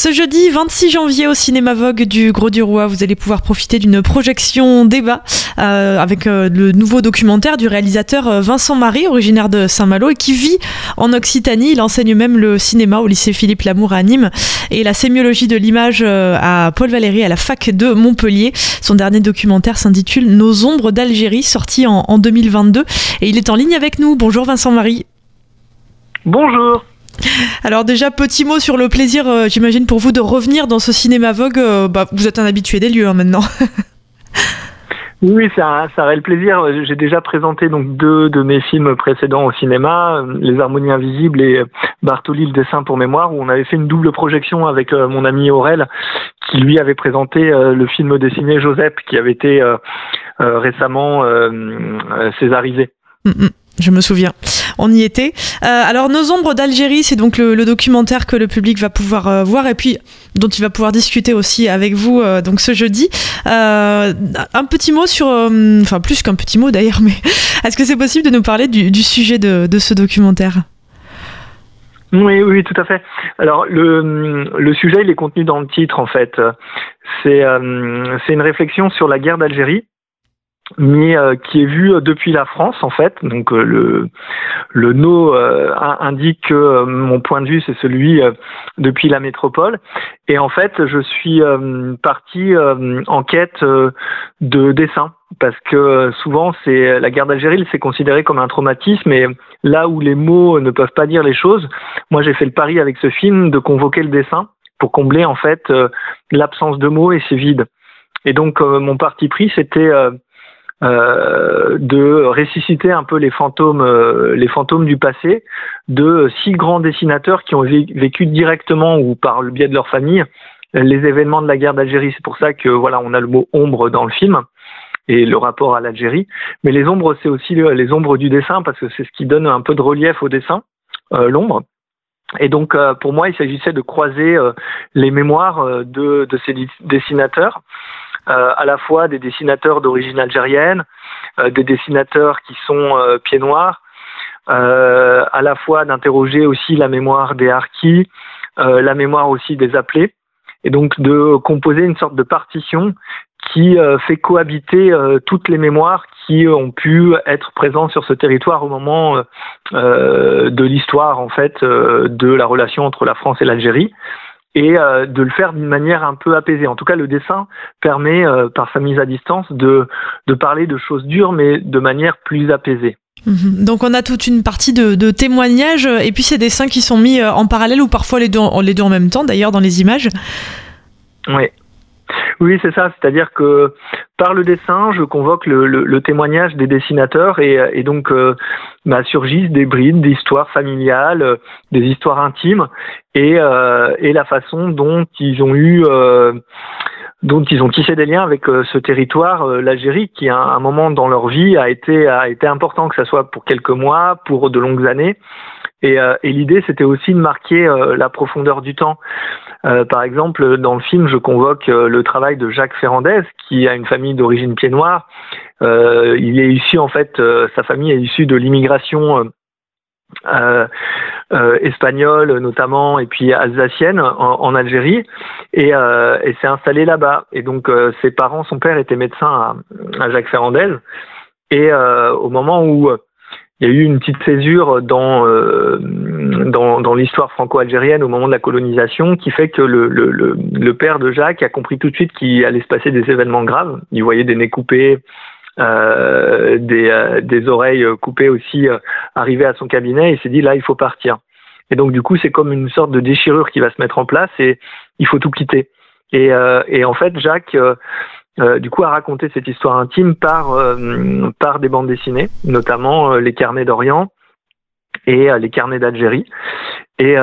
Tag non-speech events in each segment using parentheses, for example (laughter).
Ce jeudi 26 janvier au cinéma Vogue du Gros du Roi, vous allez pouvoir profiter d'une projection débat euh, avec euh, le nouveau documentaire du réalisateur euh, Vincent Marie, originaire de Saint-Malo et qui vit en Occitanie. Il enseigne même le cinéma au lycée Philippe Lamour à Nîmes et la sémiologie de l'image à Paul Valéry à la fac de Montpellier. Son dernier documentaire s'intitule Nos ombres d'Algérie, sorti en, en 2022 et il est en ligne avec nous. Bonjour Vincent Marie. Bonjour. Alors déjà, petit mot sur le plaisir, euh, j'imagine, pour vous de revenir dans ce cinéma Vogue. Euh, bah, vous êtes un habitué des lieux hein, maintenant. (laughs) oui, ça, ça aurait le plaisir. J'ai déjà présenté donc deux de mes films précédents au cinéma, Les Harmonies Invisibles et Bartoli, le dessin pour mémoire, où on avait fait une double projection avec euh, mon ami Aurel, qui lui avait présenté le film dessiné Joseph, qui avait été récemment césarisé. Mm, mm. Je me souviens on y était. Euh, alors, Nos ombres d'Algérie, c'est donc le, documentaire que le public va pouvoir euh, voir et puis dont il va pouvoir discuter aussi avec vous euh, donc ce jeudi. un petit mot sur, enfin plus qu'un petit mot d'ailleurs, (laughs) mais est-ce que c'est possible de nous parler du, sujet de, ce documentaire? Oui, oui, tout à fait. Alors le, le sujet, il est contenu dans le titre en fait. C'est c'est une réflexion sur la guerre d'Algérie mais euh, qui est vu euh, depuis la France en fait. Donc euh, le le no indique que mon point de vue c'est celui depuis la métropole. Et en fait, je suis parti en quête de dessin parce que souvent c'est la guerre d'Algérie, c'est considéré comme un traumatisme et là où les mots ne peuvent pas dire les choses, moi j'ai fait le pari avec ce film de convoquer le dessin pour combler en fait l'absence de mots et c'est vide. Et donc mon parti pris c'était euh, de ressusciter un peu les fantômes, euh, les fantômes du passé de six grands dessinateurs qui ont vécu directement ou par le biais de leur famille les événements de la guerre d'Algérie. C'est pour ça que voilà, on a le mot ombre dans le film et le rapport à l'Algérie. Mais les ombres, c'est aussi les ombres du dessin parce que c'est ce qui donne un peu de relief au dessin, euh, l'ombre. Et donc, pour moi, il s'agissait de croiser les mémoires de, de ces dessinateurs euh, à la fois des dessinateurs d'origine algérienne, euh, des dessinateurs qui sont euh, pieds noirs, à la fois d'interroger aussi la mémoire des harkis, la mémoire aussi des appelés, et donc de composer une sorte de partition qui fait cohabiter toutes les mémoires qui ont pu être présentes sur ce territoire au moment de l'histoire en fait de la relation entre la France et l'Algérie et euh, de le faire d'une manière un peu apaisée. En tout cas, le dessin permet, euh, par sa mise à distance, de, de parler de choses dures, mais de manière plus apaisée. Mhm. Donc on a toute une partie de, de témoignages et puis ces dessins qui sont mis euh, en parallèle ou parfois les deux, les deux en même temps d'ailleurs dans les images. Oui, oui, c'est ça. C'est-à-dire que par le dessin, je convoque le, le, témoignage des dessinateurs et, et donc euh, bah, surgissent des brides d'histoires familiales, euh, des histoires intimes et, euh, et la façon dont ils ont eu euh, dont ils ont tissé des liens avec euh, ce territoire, l'Algérie, qui à un moment dans leur vie a été a été important, que ce soit pour quelques mois, pour de longues années. Et, et l'idée, c'était aussi de marquer la profondeur du temps. Euh, par exemple, dans le film, je convoque euh, le travail de Jacques Ferrandez, qui a une famille d'origine pied noire. Euh, il est issu, en fait, sa famille est issue de l'immigration espagnole notamment, et puis alsacienne en, Algérie, et, et s'est installé là-bas. Et donc, ses parents, son père était médecin à, à Jacques Ferrandez. Et au moment où il y a eu une petite césure dans, euh, dans, dans l'histoire franco-algérienne au moment de la colonisation qui fait que le, le, le, père de Jacques a compris tout de suite qu'il allait se passer des événements graves. Il voyait des nez coupés, euh, des, euh, des oreilles coupées aussi euh, arriver à son cabinet et il s'est dit là il faut partir. Et donc du coup c'est comme une sorte de déchirure qui va se mettre en place et il faut tout quitter. Et, et en fait Jacques euh, du coup, à raconter cette histoire intime par, euh, par des bandes dessinées, notamment euh, les carnets d'Orient et les carnets d'Algérie. Et,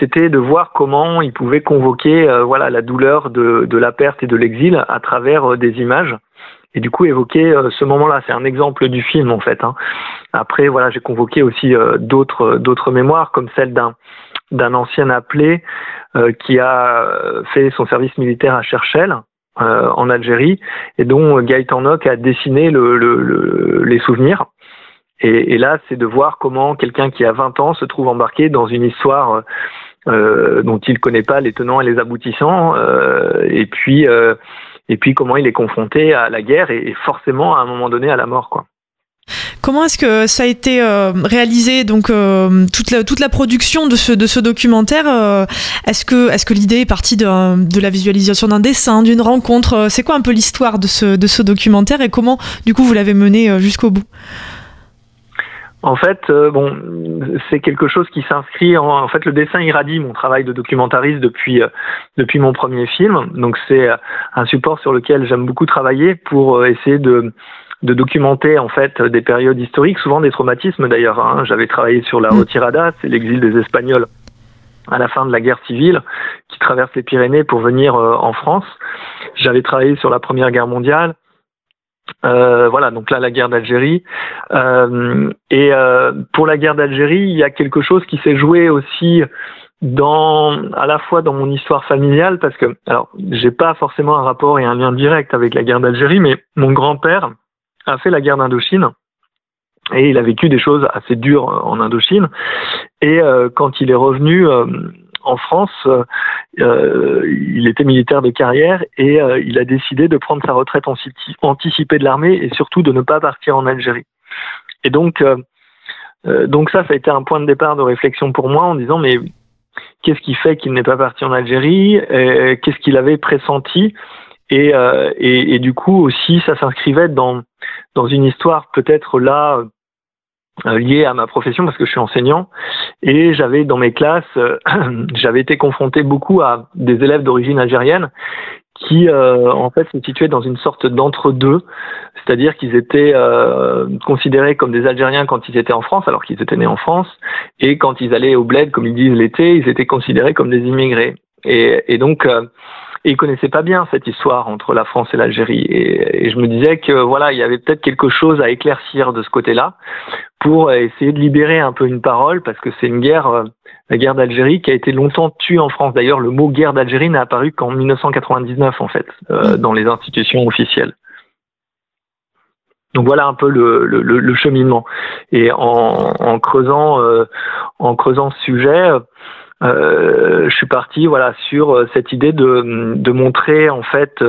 c'était de voir comment il pouvait convoquer voilà, la douleur de, de la perte et de l'exil à travers des images. Et du coup, évoquer ce moment-là, c'est un exemple du film en fait. Hein. Après, voilà, j'ai convoqué aussi d'autres d'autres mémoires, comme celle d'un d'un ancien appelé qui a fait son service militaire à Cherchel euh, en Algérie et dont Gaëtan Nock a dessiné le, le, les souvenirs. Et, et là, c'est de voir comment quelqu'un qui a 20 ans se trouve embarqué dans une histoire dont il connaît pas les tenants et les aboutissants, et puis et puis comment il est confronté à la guerre et, forcément à un moment donné à la mort, quoi. Comment est-ce que ça a été euh, réalisé donc euh, toute la production de ce documentaire euh, Est-ce que l'idée est partie de, la visualisation d'un dessin, d'une rencontre C'est quoi un peu l'histoire de ce documentaire et comment du coup vous l'avez mené jusqu'au bout? En fait, c'est quelque chose qui s'inscrit en, fait le dessin irradie mon travail de documentariste depuis mon premier film. Donc c'est un support sur lequel j'aime beaucoup travailler pour essayer de de documenter en fait des périodes historiques, souvent des traumatismes d'ailleurs. Hein. J'avais travaillé sur la mm. Retirada, c'est l'exil des Espagnols à la fin de la guerre civile qui traverse les Pyrénées pour venir euh, en France. J'avais travaillé sur la Première Guerre mondiale. Euh, voilà, donc là la guerre d'Algérie. Euh, et euh, pour la guerre d'Algérie, il y a quelque chose qui s'est joué aussi dans à la fois dans mon histoire familiale parce que alors j'ai pas forcément un rapport et un lien direct avec la guerre d'Algérie, mais mon grand-père a fait la guerre d'Indochine et il a vécu des choses assez dures en Indochine. Et euh, quand il est revenu euh, en France, euh, il était militaire de carrière et il a décidé de prendre sa retraite anticipée de l'armée et surtout de ne pas partir en Algérie. Et donc, donc ça, ça a été un point de départ de réflexion pour moi en disant mais qu'est-ce qui fait qu'il n'est pas parti en Algérie? Qu'est-ce qu'il avait pressenti? Et, et, et, du coup aussi, ça s'inscrivait dans dans une histoire peut-être là euh, liée à ma profession parce que je suis enseignant et j'avais dans mes classes euh, (clears throat) j'avais été confronté beaucoup à des élèves d'origine algérienne qui euh, en fait se situaient dans une sorte d'entre-deux, c'est-à-dire qu'ils étaient considérés comme des Algériens quand ils étaient en France, alors qu'ils étaient nés en France, et quand ils allaient au bled, comme ils disent l'été, ils étaient considérés comme des immigrés. Et, et donc et ils connaissaient pas bien cette histoire entre la France et l'Algérie. Et, je me disais que voilà, il y avait peut-être quelque chose à éclaircir de ce côté-là pour essayer de libérer un peu une parole parce que c'est une guerre, euh, la guerre d'Algérie, qui a été longtemps tuée en France. D'ailleurs, le mot guerre d'Algérie n'a apparu qu'en 1999 en fait euh, dans les institutions officielles. Donc voilà un peu le, le, le cheminement. Et en, en creusant, euh, en creusant ce sujet, euh, je suis parti voilà sur euh, cette idée de, montrer en fait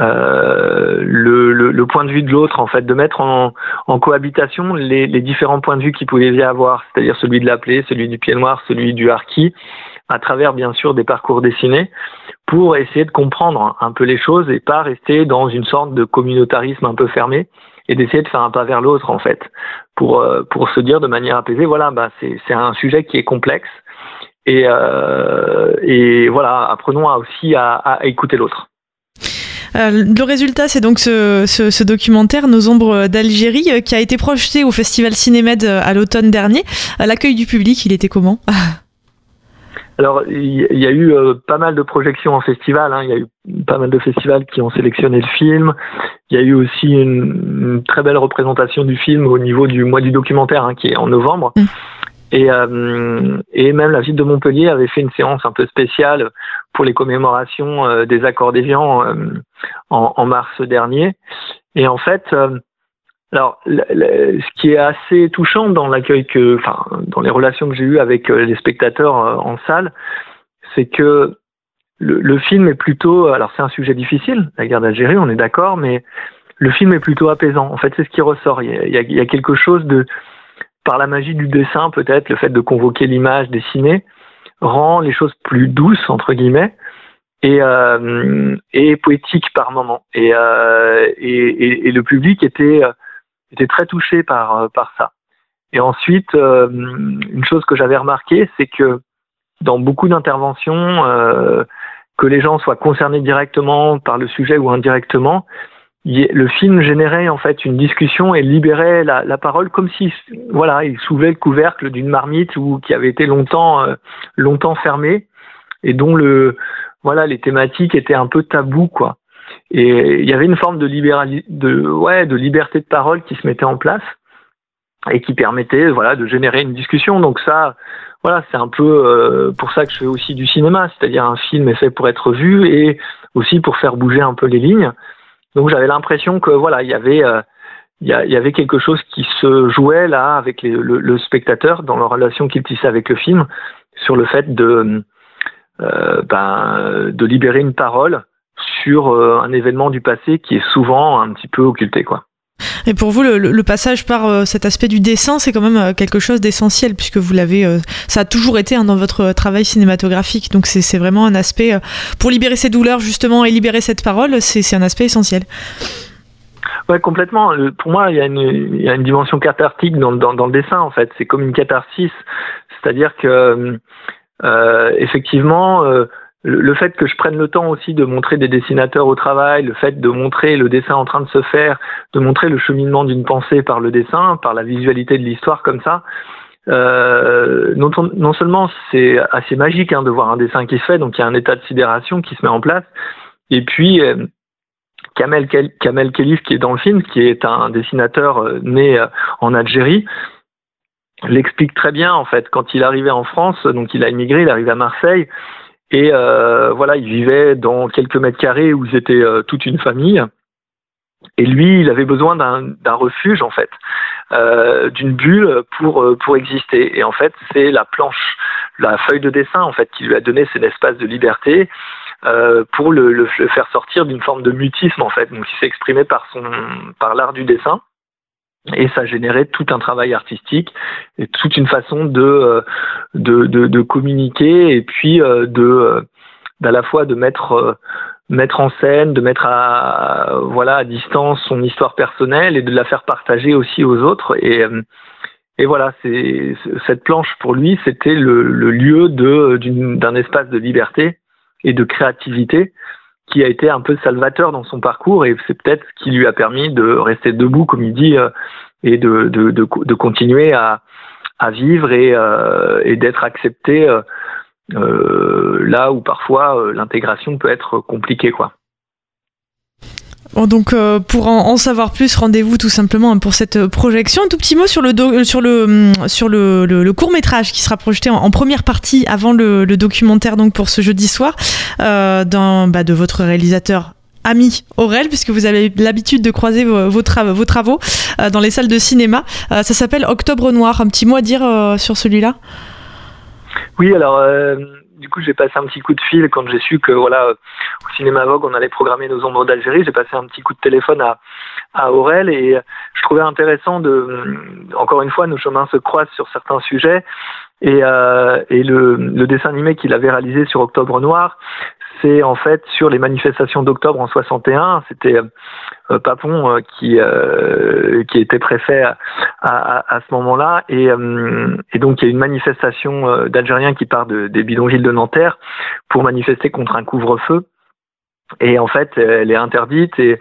euh, le, le, point de vue de l'autre, en fait, de mettre en, cohabitation les, différents points de vue qu'il pouvait y avoir, c'est-à-dire celui de l'appelé, celui du pied noir, celui du harki, à travers bien sûr des parcours dessinés, pour essayer de comprendre un peu les choses et pas rester dans une sorte de communautarisme un peu fermé et d'essayer de faire un pas vers l'autre en fait, pour pour se dire de manière apaisée, voilà, bah c'est un sujet qui est complexe et, euh, et voilà, apprenons aussi à, écouter l'autre. Euh, le résultat, c'est donc ce, ce, documentaire Nos ombres d'Algérie euh, qui a été projeté au Festival Cinémed à l'automne dernier. L'accueil du public, il était comment? (laughs) Alors, il y, a eu pas mal de projections en festival. Hein. Il y a eu pas mal de festivals qui ont sélectionné le film. Il y a eu aussi une, très belle représentation du film au niveau du mois du documentaire, hein, qui est en novembre. Mm. Et, euh, et même la ville de Montpellier avait fait une séance un peu spéciale pour les commémorations euh, des accords d'Évian euh, en, en, mars dernier. Et en fait, euh, alors, ce qui est assez touchant dans l'accueil que, enfin, dans les relations que j'ai eues avec les spectateurs en salle, c'est que le, le, film est plutôt, alors c'est un sujet difficile, la guerre d'Algérie, on est d'accord, mais le film est plutôt apaisant. En fait, c'est ce qui ressort. Il y a, il y a quelque chose de par la magie du dessin, peut-être, le fait de convoquer l'image dessinée, rend les choses plus douces, entre guillemets, et, euh, et poétiques par moment. Et, euh, et, et, le public était, était très touché par, par ça. Et ensuite, euh, une chose que j'avais remarqué, c'est que dans beaucoup d'interventions, euh, que les gens soient concernés directement par le sujet ou indirectement, le film générait en fait une discussion et libérait la, la parole comme si voilà il soulevait le couvercle d'une marmite ou qui avait été longtemps euh, longtemps fermée et dont le voilà les thématiques étaient un peu tabous quoi et il y avait une forme de de ouais de liberté de parole qui se mettait en place et qui permettait voilà de générer une discussion. Donc ça voilà c'est un peu euh, pour ça que je fais aussi du cinéma c'est-à-dire un film est fait pour être vu et aussi pour faire bouger un peu les lignes. Donc j'avais l'impression que voilà, il y avait euh, il y, avait quelque chose qui se jouait là avec le, spectateur dans la relation qu'il tissait avec le film sur le fait de euh, ben, de libérer une parole sur euh, un événement du passé qui est souvent un petit peu occulté quoi. Et pour vous, le, passage par euh, cet aspect du dessin, c'est quand même quelque chose d'essentiel, puisque vous l'avez, ça a toujours été hein, dans votre travail cinématographique. Donc c'est vraiment un aspect, pour libérer ces douleurs justement et libérer cette parole, c'est un aspect essentiel. Ouais, complètement. Pour moi, il y a une, il y a une dimension cathartique dans, dans, dans, le dessin, en fait. C'est comme une catharsis. C'est-à-dire que, euh, effectivement, le fait que je prenne le temps aussi de montrer des dessinateurs au travail, le fait de montrer le dessin en train de se faire, de montrer le cheminement d'une pensée par le dessin, par la visualité de l'histoire comme ça, euh, non, non, seulement c'est assez magique hein, de voir un dessin qui se fait, donc il y a un état de sidération qui se met en place, et puis euh, Kamel, Kamel qui est dans le film, qui est un dessinateur euh, né euh, en Algérie, l'explique très bien en fait. Quand il arrivait en France, donc il a immigré, il arrive à Marseille, et euh, voilà, il vivait dans quelques mètres carrés où ils étaient toute une famille. Et lui, il avait besoin d'un refuge en fait, d'une bulle pour pour exister. Et en fait, c'est la planche, la feuille de dessin en fait qui lui a donné cet espace de liberté euh, pour le, le, faire sortir d'une forme de mutisme en fait. Donc il s'est exprimé par son par l'art du dessin et ça générait tout un travail artistique et toute une façon de euh, de, de, de communiquer et puis euh, de d'à la fois de mettre mettre en scène, de mettre à voilà à distance son histoire personnelle et de la faire partager aussi aux autres. Et et voilà, c'est cette planche pour lui, c'était le, le, lieu de d'un espace de liberté et de créativité qui a été un peu salvateur dans son parcours et c'est peut-être ce qui lui a permis de rester debout, comme il dit, euh, et de, de, de, de, continuer à, à vivre et, euh, et d'être accepté euh, euh là où parfois l'intégration peut être compliquée. quoi. Donc euh, pour en, savoir plus, rendez-vous tout simplement pour cette projection. Un tout petit mot sur le euh, sur le hum, sur le, le, court métrage qui sera projeté en, première partie avant le, documentaire donc pour ce jeudi soir euh, bah, de votre réalisateur ami Aurel, puisque vous avez l'habitude de croiser vos, vos, vos travaux euh, dans les salles de cinéma. ça s'appelle Octobre Noir. Un petit mot à dire sur celui-là? Oui, alors du coup, j'ai passé un petit coup de fil quand j'ai su que voilà, au cinéma Vogue, on allait programmer nos ombres d'Algérie. J'ai passé un petit coup de téléphone à, à Aurel et je trouvais intéressant de, encore une fois, nos chemins se croisent sur certains sujets. Et, euh, et le, le, dessin animé qu'il avait réalisé sur Octobre Noir, c'est en fait sur les manifestations d'octobre en 61. C'était euh, Papon euh, qui euh, qui était préfet à, ce moment-là et, euh, donc il y a une manifestation d'Algériens qui part de, des bidonvilles de Nanterre pour manifester contre un couvre-feu. Et en fait, elle est interdite et,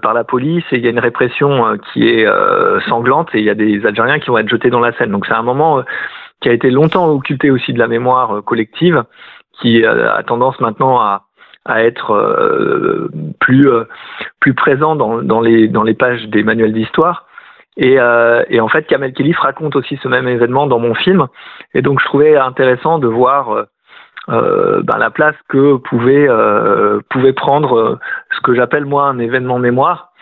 par la police et il y a une répression qui est sanglante et il y a des Algériens qui vont être jetés dans la Seine. Donc c'est un moment qui a été longtemps occulté aussi de la mémoire collective qui a tendance maintenant à, à être euh, plus euh, plus présent dans, dans, les dans les pages des manuels d'histoire. Et, euh, et, en fait, Kamel Khelif raconte aussi ce même événement dans mon film. Et donc, je trouvais intéressant de voir euh, ben, la place que pouvait pouvait prendre ce que j'appelle moi un événement mémoire,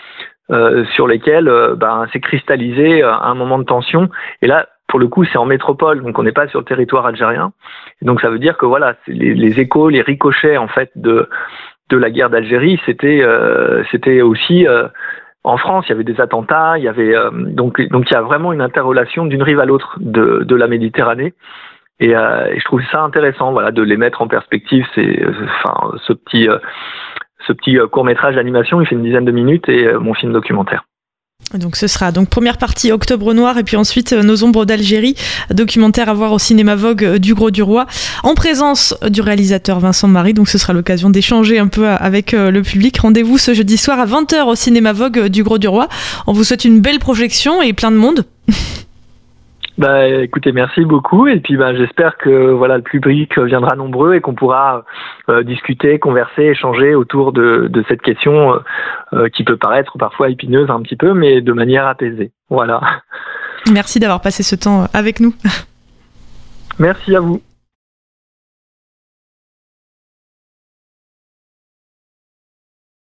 sur lesquels ben, s'est cristallisé un moment de tension. Et là, pour le coup, c'est en métropole, donc on n'est pas sur le territoire algérien. donc ça veut dire que voilà, les, les, échos, les ricochets en fait de de la guerre d'Algérie, c'était euh, c'était aussi euh, en France, il y avait des attentats, il y avait euh, donc donc il y a vraiment une interrelation d'une rive à l'autre de de la Méditerranée. Et, et, je trouve ça intéressant, voilà, de les mettre en perspective. C'est enfin ce petit ce petit court métrage d'animation, il fait une dizaine de minutes et mon film documentaire. Donc ce sera donc première partie Octobre Noir et puis ensuite euh, Nos ombres d'Algérie, documentaire à voir au cinéma Vogue euh, du Gros du Roi, en présence du réalisateur Vincent Marie. Donc ce sera l'occasion d'échanger un peu avec euh, le public. Rendez-vous ce jeudi soir à 20h au cinéma Vogue du Gros du Roi. On vous souhaite une belle projection et plein de monde. (laughs) Bah, écoutez, merci beaucoup. Et puis, bah, j'espère que voilà, le public viendra nombreux et qu'on pourra euh, discuter, converser, échanger autour de, de cette question euh, euh, qui peut paraître parfois épineuse un petit peu, mais de manière apaisée. Voilà. Merci d'avoir passé ce temps avec nous. Merci à vous.